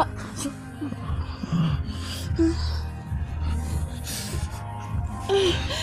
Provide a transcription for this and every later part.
啊！嗯嗯嗯。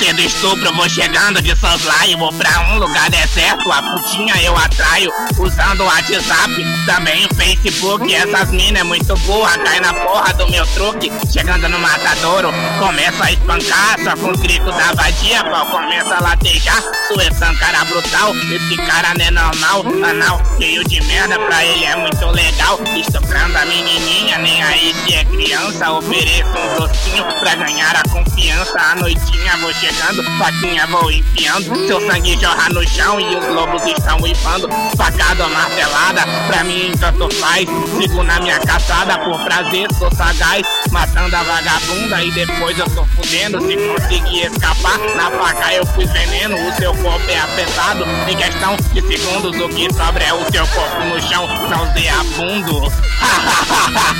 Do estupro, vou chegando de soslaio, vou pra um lugar deserto, a putinha eu atraio, usando o WhatsApp, também o Facebook, essas minas é muito boa, cai na porra do meu truque, chegando no matadouro, começa a espancar, só com grito da vadia, pau começa a latejar, tu é cara brutal, esse cara não é normal, anal cheio de merda, pra ele é muito legal, estuprando a menininha, nem aí se é criança, ofereço um docinho pra ganhar a confiança, a noitinha vou chegando, faquinha vou enfiando, seu sangue jorra no chão e os lobos estão uivando, facada ou martelada, pra mim tanto faz, sigo na minha caçada, por prazer sou sagaz, matando a vagabunda e depois eu tô fudendo, se conseguir escapar, na faca eu fui veneno, o seu corpo é afetado, em questão de segundos. O que sobra é o seu corpo no chão, nauseabundo. Sua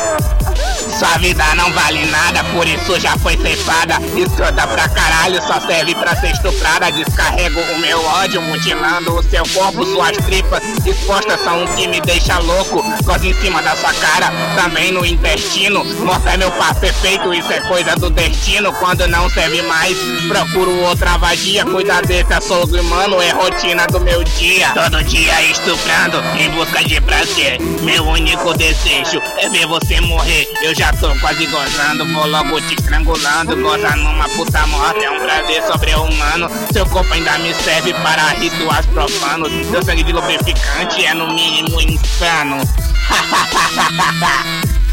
vida não vale nada, por isso já foi ceifada. Escrota pra caralho, só serve pra ser estuprada. Descarrego o meu ódio, mutilando o seu corpo, suas tripas expostas são o que me deixa louco. Gosto em cima da sua cara, também no intestino. Morta é meu par perfeito, isso é coisa do destino. Quando não serve mais, procuro outra vadia. Cuidar desse açougue humano é rotina do meu dia. Todo dia estuprando, em busca de prazer. Meu único desejo é ver você morrer. Eu já tô quase gozando, vou logo te estrangulando. Goza numa puta morte, é um prazer sobre-humano. Seu corpo ainda me serve para rituais profanos. Seu sangue de lubrificante é no mínimo insano.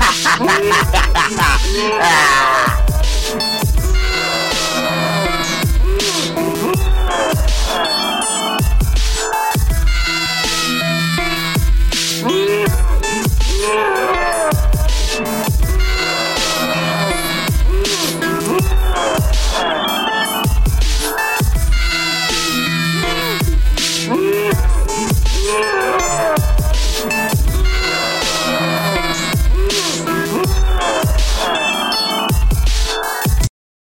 ah.